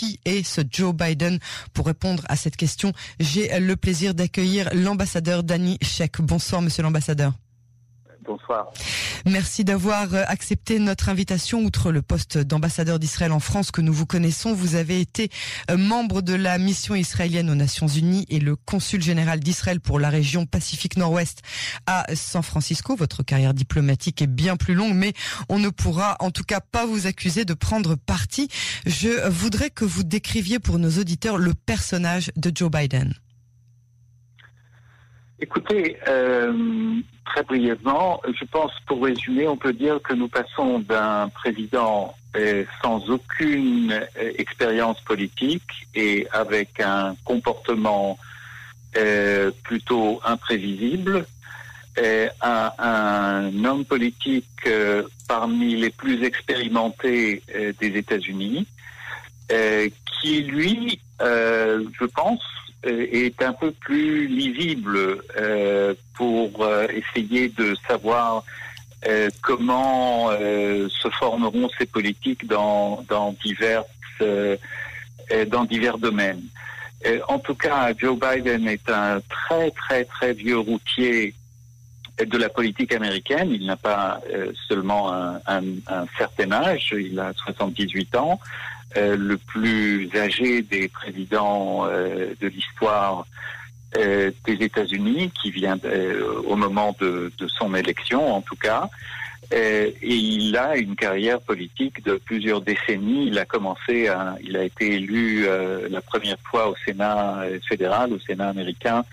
qui est ce Joe Biden Pour répondre à cette question, j'ai le plaisir d'accueillir l'ambassadeur Danny Sheck. Bonsoir, monsieur l'ambassadeur. Bonsoir. Merci d'avoir euh, accepté notre invitation. Outre le poste d'ambassadeur d'Israël en France que nous vous connaissons, vous avez été euh, membre de la mission israélienne aux Nations Unies et le consul général d'Israël pour la région Pacifique Nord-Ouest à San Francisco. Votre carrière diplomatique est bien plus longue, mais on ne pourra en tout cas pas vous accuser de prendre parti. Je voudrais que vous décriviez pour nos auditeurs le personnage de Joe Biden. Écoutez, euh, très brièvement, je pense pour résumer, on peut dire que nous passons d'un président euh, sans aucune euh, expérience politique et avec un comportement euh, plutôt imprévisible à un homme politique euh, parmi les plus expérimentés euh, des États-Unis, qui lui, je pense, euh, est un peu plus lisible euh, pour euh, essayer de savoir comment se formeront ces politiques dans, dans, divers domaines. en tout cas, Joe Biden est un très très très vieux routier de la politique américaine. Il n'a pas seulement un, certain âge, il a 78 ans. Euh, le plus âgé des présidents euh, de l'histoire euh, des États-Unis, qui vient au moment de, son élection, en tout cas. et il a une carrière politique de plusieurs décennies. Il a commencé, à, il a été élu la première fois au Sénat fédéral, au Sénat américain,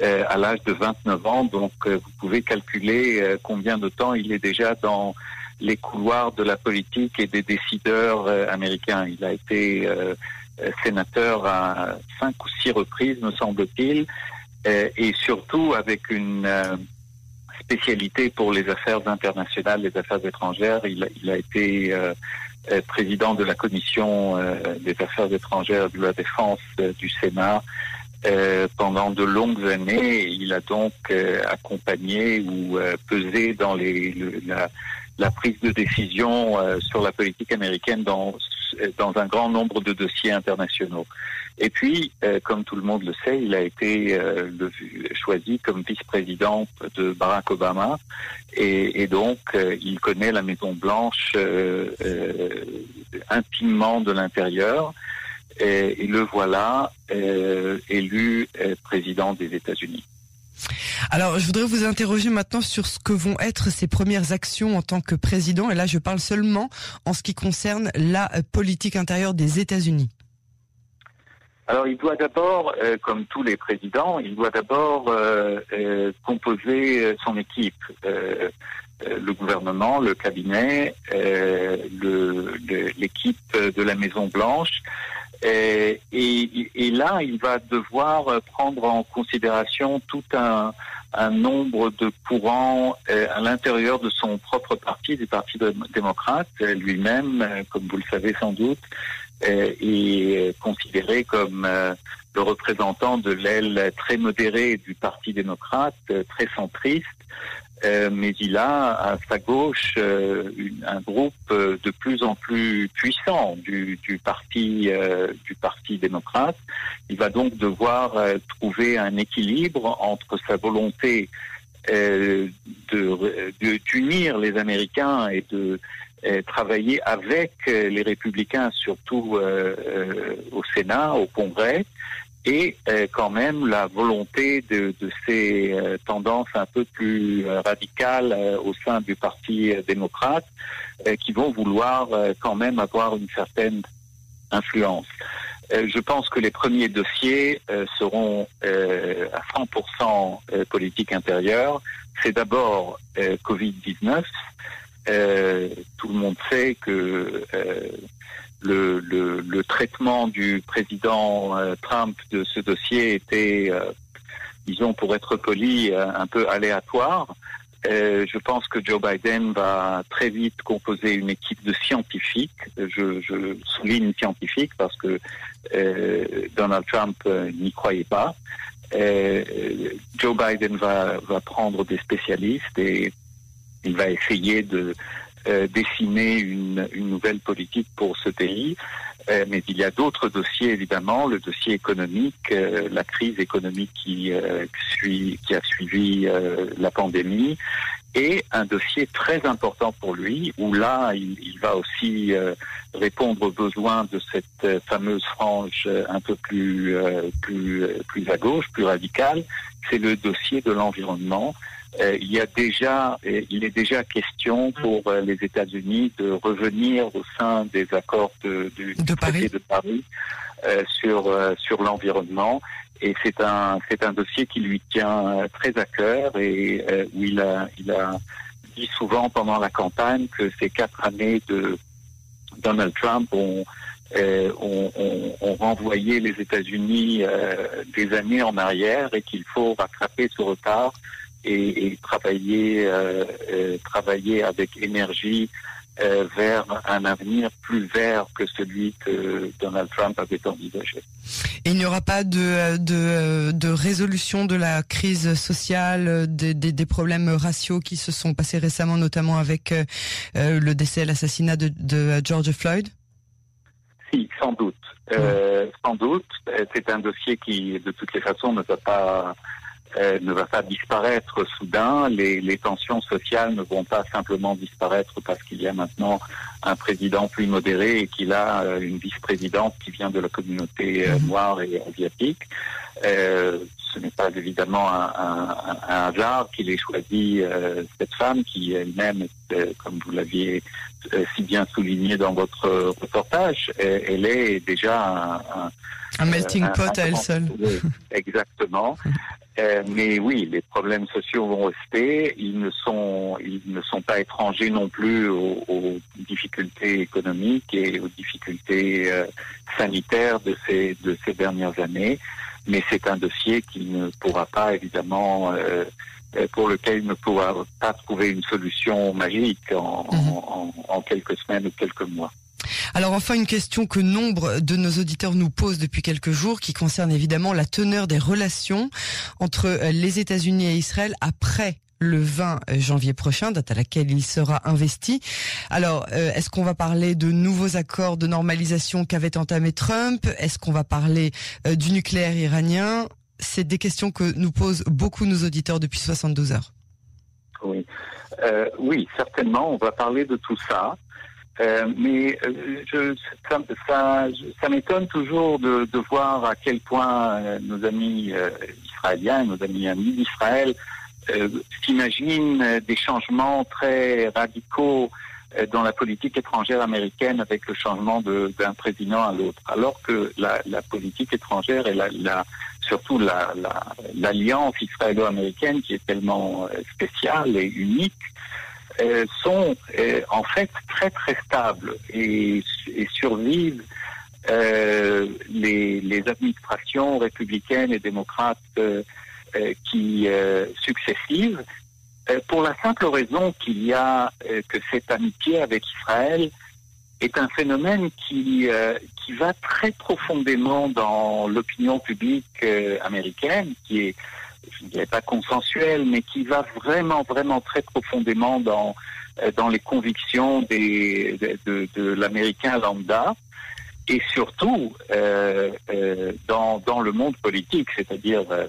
à l'âge de 29 ans. Donc, vous pouvez calculer combien de temps il est déjà dans les couloirs de la politique et des décideurs euh, américains. Il a été euh, euh, sénateur à cinq ou six reprises, me semble-t-il, et surtout avec une spécialité pour les affaires internationales, les affaires étrangères. Il, a été président de la commission des affaires étrangères de la défense du Sénat pendant de longues années. Il a donc accompagné ou pesé dans les, la, la prise de décision euh, sur la politique américaine dans, dans un grand nombre de dossiers internationaux. Et puis, euh, comme tout le monde le sait, il a été euh, le, choisi comme vice-président de Barack Obama et, et donc il connaît la Maison Blanche intimement de l'intérieur. Et, et, le voilà élu président des États-Unis. Alors, je voudrais vous interroger maintenant sur ce que vont être ses premières actions en tant que président. Et là, je parle seulement en ce qui concerne la politique intérieure des États-Unis. Alors, il doit d'abord, euh, comme tous les présidents, il doit d'abord euh, euh, composer son équipe. le gouvernement, le cabinet, l'équipe de la Maison Blanche, et, et, là, il va devoir prendre en considération tout un, un nombre de courants euh, à l'intérieur de son propre parti, du Parti démocrate. Lui-même, euh, comme vous le savez sans doute, euh, est considéré comme le représentant de l'aile très modérée du Parti démocrate, très centriste. Euh, mais il a à sa gauche euh, un groupe euh, de plus en plus puissant du, parti du parti démocrate. Il va donc devoir trouver un équilibre entre sa volonté d'unir les Américains et de travailler avec les républicains, surtout au Sénat, au Congrès, et euh, quand même la volonté de, de ces euh, tendances un peu plus euh, radicales au sein du Parti démocrate qui vont vouloir quand même avoir une certaine influence. je pense que les premiers dossiers seront à 100% politique intérieure. C'est d'abord Covid-19. Tout le monde sait que le, le, le, traitement du président euh, Trump de ce dossier était, euh, disons pour être poli, euh, un peu aléatoire. je pense que Joe Biden va très vite composer une équipe de scientifiques. Je, je souligne scientifiques parce que Donald Trump n'y croyait pas. Joe Biden va, va prendre des spécialistes et il va essayer de euh, dessiner une, nouvelle politique pour ce pays. Euh, mais il y a d'autres dossiers, évidemment, le dossier économique, euh, la crise économique qui, suit, qui a suivi la pandémie, et un dossier très important pour lui, où là, il, va aussi répondre aux besoins de cette fameuse frange un peu plus, plus à gauche, plus radicale, c'est le dossier de l'environnement. Euh, il y a déjà, euh, il est déjà question pour euh, les États-Unis de revenir au sein des accords de, de Paris, de Paris sur sur l'environnement. Et c'est un c'est un dossier qui lui tient très à cœur et où il a il a dit souvent pendant la campagne que ces quatre années de Donald Trump ont renvoyé les États-Unis des années en arrière et qu'il faut rattraper ce retard et, et travailler, euh, euh, travailler avec énergie euh, vers un avenir plus vert que celui que Donald Trump avait envisagé. Et il n'y aura pas de, de, de, résolution de la crise sociale, des, des, des, problèmes raciaux qui se sont passés récemment, notamment avec euh, le décès et l'assassinat de, de, George Floyd? Si, sans doute. Euh, sans doute. C'est un dossier qui, de toutes les façons, ne va pas euh, ne va pas disparaître soudain. Les, les, tensions sociales ne vont pas simplement disparaître parce qu'il y a maintenant un président plus modéré et qu'il a euh, une vice-présidente qui vient de la communauté euh, mhm. noire et asiatique. Euh, ce n'est pas évidemment un, un, un hasard qu'il ait choisi cette femme qui elle-même, comme vous l'aviez si bien souligné dans votre reportage, elle est déjà un, un melting pot à elle seule. Exactement. Euh, mais oui, les problèmes sociaux vont rester. Ils ne sont, ils ne sont pas étrangers non plus aux, aux difficultés économiques et aux difficultés euh, sanitaires de ces de ces dernières années. Mais c'est un dossier qui ne pourra pas évidemment, euh, euh pour lequel il ne pourra pas trouver une solution magique en, -hmm. en, en quelques semaines ou quelques mois. Alors enfin une question que nombre de nos auditeurs nous posent depuis quelques jours qui concerne évidemment la teneur des relations entre euh, les États-Unis et Israël après le 20 janvier prochain, date à laquelle il sera investi. Alors, euh, est-ce qu'on va parler de nouveaux accords de normalisation qu'avait entamé Trump? Est-ce qu'on va parler euh, du nucléaire iranien? C'est des questions que nous posent beaucoup nos auditeurs depuis 72 heures. Oui, euh, oui, certainement, on va parler de tout ça. Euh, mais euh, je, ça, ça, m'étonne toujours de, voir à quel point nos amis israéliens, nos amis amis d'Israël, s'imaginent des changements très radicaux dans la politique étrangère américaine avec le changement d'un président à l'autre, alors que la, politique étrangère et surtout l'alliance la, israélo-américaine qui est tellement spéciale et unique, euh, sont euh, en fait très très stables et, survivent euh, les, les, administrations républicaines et démocrates euh, euh, qui successives pour la simple raison qu'il y a que cette amitié avec Israël est un phénomène qui qui va très profondément dans l'opinion publique américaine qui est je ne dirais pas consensuel, mais qui va vraiment, vraiment très profondément dans, euh, dans les convictions de, de, l'américain lambda et surtout euh, euh, dans, dans le monde politique, c'est-à-dire euh,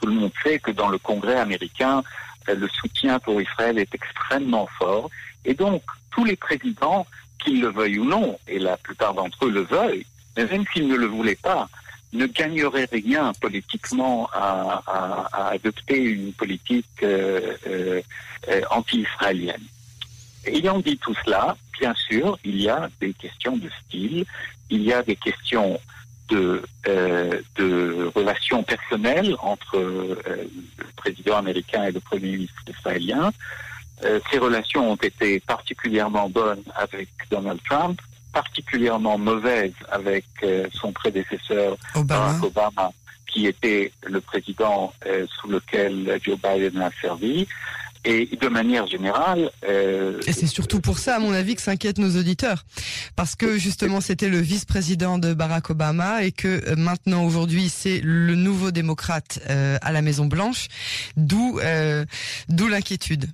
tout le monde sait que dans le Congrès américain, euh, le soutien pour Israël est extrêmement fort et donc tous les présidents, qu'ils le veuillent ou non, et la plupart d'entre eux le veuillent, mais même s'ils ne le voulaient pas, ne gagnerait rien politiquement à adopter une politique euh, euh, anti-israélienne. Ayant dit tout cela, bien sûr, il y a des questions de style, il y a des questions de, euh, de relations personnelles entre euh, le président américain et le premier ministre israélien. Euh, ces relations ont été particulièrement bonnes avec Donald Trump, particulièrement mauvaise avec son prédécesseur Obama. Barack Obama, qui était le président sous lequel Joe Biden a servi. Et de manière générale. Euh, et c'est surtout pour ça, à mon avis, que s'inquiètent nos auditeurs. Parce que justement, c'était le vice-président de Barack Obama et que euh, maintenant, aujourd'hui, c'est le nouveau démocrate euh, à la Maison-Blanche. D'où, euh, d'où l'inquiétude.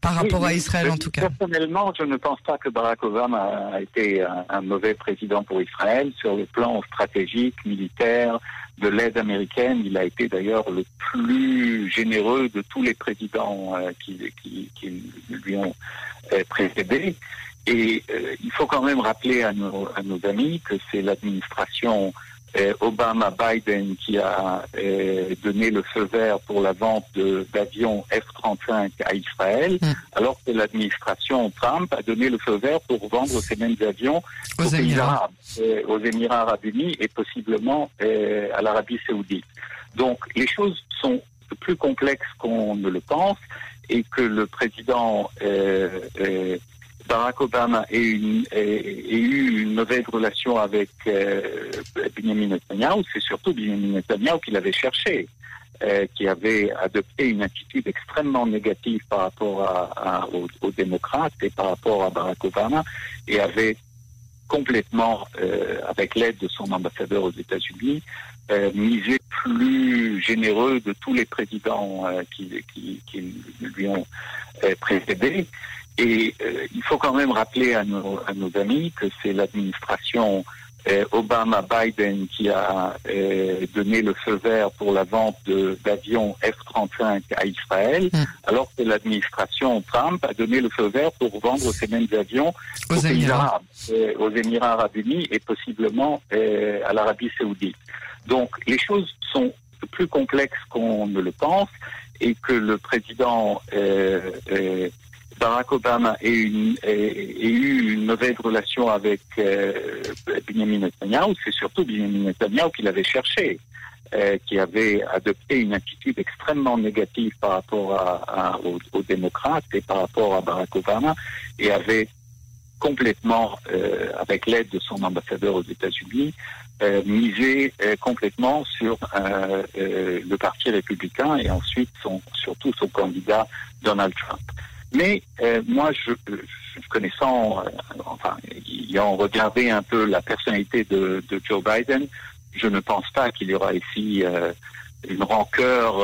par rapport à Israël en tout cas. Personnellement, je ne pense pas que Barack Obama a été un, mauvais président pour Israël sur le plan stratégique, militaire, de l'aide américaine. Il a été d'ailleurs le plus généreux de tous les présidents euh, qui, lui ont euh, précédé. Et euh, il faut quand même rappeler à nos, amis que c'est l'administration Obama-Biden qui a euh, donné le feu vert pour la vente d'avions F-35 à Israël, mm. alors que l'administration Trump a donné le feu vert pour vendre ces mêmes avions aux, Émirats, aux Émirats arabes unis et possiblement à l'Arabie saoudite. Donc les choses sont plus complexes qu'on ne le pense et que le président Barack Obama ait, eu une mauvaise relation avec euh, Benjamin Netanyahu, c'est surtout Benjamin Netanyahu qui l'avait cherché, euh, qui avait adopté une attitude extrêmement négative par rapport aux, démocrates et par rapport à Barack Obama, et avait complètement, euh, avec l'aide de son ambassadeur aux États-Unis, misé plus généreux de tous les présidents qui, qui, qui, lui ont précédé. Et euh, il faut quand même rappeler à nos, à nos amis que c'est l'administration euh, Obama-Biden qui a euh, donné le feu vert pour la vente d'avions F-35 à Israël, mm. alors que l'administration Trump a donné le feu vert pour vendre ces mêmes avions aux, Émirats, aux Émirats arabes unis et possiblement à l'Arabie saoudite. Donc les choses sont plus complexes qu'on ne le pense et que le président Barack Obama ait, eu une mauvaise relation avec euh, Benjamin Netanyahu, c'est surtout Benjamin Netanyahu qui l'avait cherché, euh, qui avait adopté une attitude extrêmement négative par rapport aux, démocrates et par rapport à Barack Obama, et avait complètement, euh, avec l'aide de son ambassadeur aux États-Unis, misé complètement sur le Parti républicain et ensuite son, surtout son candidat Donald Trump. Mais euh, moi, je, connaissant, euh, enfin, ayant regardé un peu la personnalité de, Joe Biden, je ne pense pas qu'il y aura ici euh, une rancœur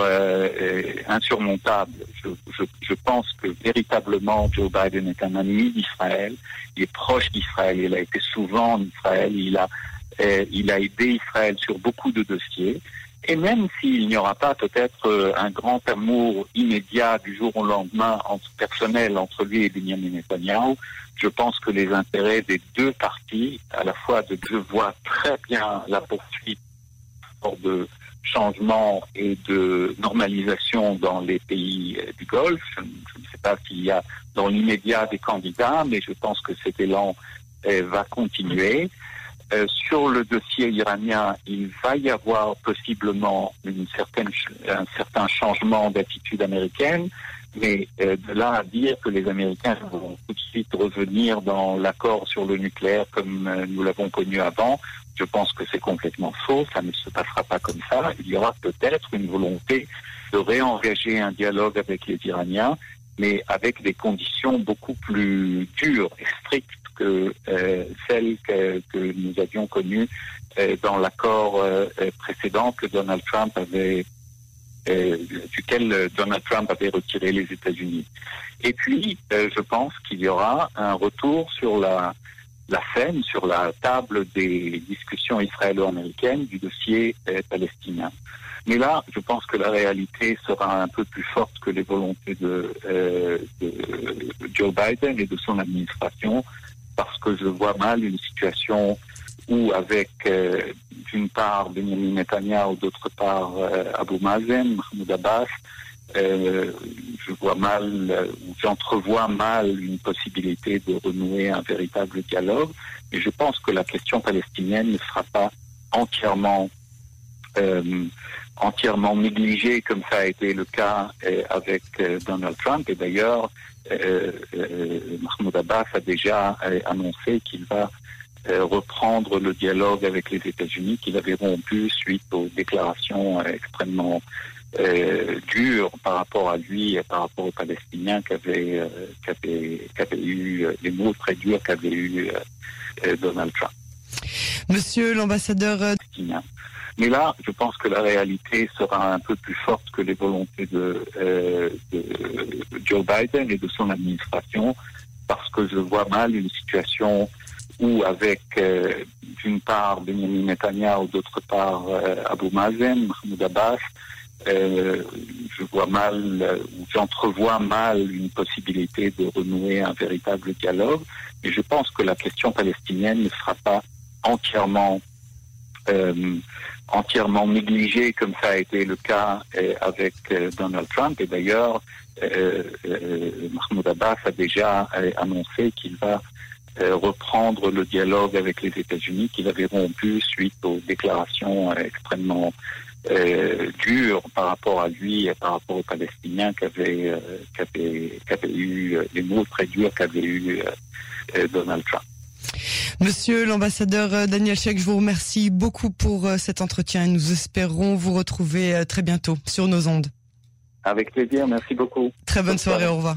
insurmontable. Je, pense que véritablement Joe Biden est un ami d'Israël, il est proche d'Israël, il a été souvent en Israël, il a, il a aidé Israël sur beaucoup de dossiers. Et même s'il n'y aura pas peut-être euh, un grand amour immédiat du jour au lendemain entre personnel entre lui et Benjamin Netanyahu, je pense que les intérêts des deux parties, à la fois de je vois très bien la poursuite de changement et de normalisation dans les pays euh, du Golfe. Je, ne sais pas s'il y a dans l'immédiat des candidats, mais je pense que cet élan euh, va continuer. Euh, sur le dossier iranien, il va y avoir possiblement une certaine, un certain changement d'attitude américaine, mais euh, de là à dire que les Américains vont tout de suite revenir dans l'accord sur le nucléaire comme euh, nous l'avons connu avant, je pense que c'est complètement faux, ça ne se passera pas comme ça. Il y aura peut-être une volonté de réengager un dialogue avec les Iraniens, mais avec des conditions beaucoup plus dures et strictes que euh, celle que, nous avions connue euh, dans l'accord euh, précédent que Donald Trump avait duquel Donald Trump avait retiré les États-Unis. Et puis, je pense qu'il y aura un retour sur la, scène, sur la table des discussions israélo-américaines du dossier palestinien. Mais là, je pense que la réalité sera un peu plus forte que les volontés de, de Joe Biden et de son administration parce que je vois mal une situation où avec euh, d'une part Benjamin Netanyahu, d'autre part euh, Abu Mazen, Mahmoud Abbas, euh, je vois mal, j'entrevois mal une possibilité de renouer un véritable dialogue. Et je pense que la question palestinienne ne sera pas entièrement entièrement négligée comme ça a été le cas avec Donald Trump. Et d'ailleurs, euh, euh, Mahmoud Abbas a déjà euh, annoncé qu'il va reprendre le dialogue avec les États-Unis qu'il avait rompu suite aux déclarations extrêmement dures par rapport à lui et par rapport aux Palestiniens qu'avait qu'avait eu les mots très durs qu'avait eu Donald Trump. Monsieur l'ambassadeur Mais là, je pense que la réalité sera un peu plus forte que les volontés de, de Joe Biden et de son administration, parce que je vois mal une situation où avec d'une part Benjamin Netanyahu, d'autre part Abu Mazen, Mahmoud Abbas, euh, je vois mal, ou j'entrevois mal une possibilité de renouer un véritable dialogue. Et je pense que la question palestinienne ne sera pas entièrement euh, entièrement négligée comme ça a été le cas euh, avec euh, Donald Trump. Et d'ailleurs, euh, Mahmoud Abbas a déjà annoncé qu'il va reprendre le dialogue avec les États-Unis qu'il avait rompu suite aux déclarations extrêmement euh, dur par rapport à lui et par rapport aux Palestiniens qu'avait eu les mots très durs qu'avait eu Donald Trump. Monsieur l'ambassadeur Daniel Chek, je vous remercie beaucoup pour cet entretien et nous espérons vous retrouver très bientôt sur nos ondes. Avec plaisir, merci beaucoup. Très bonne soirée, au revoir.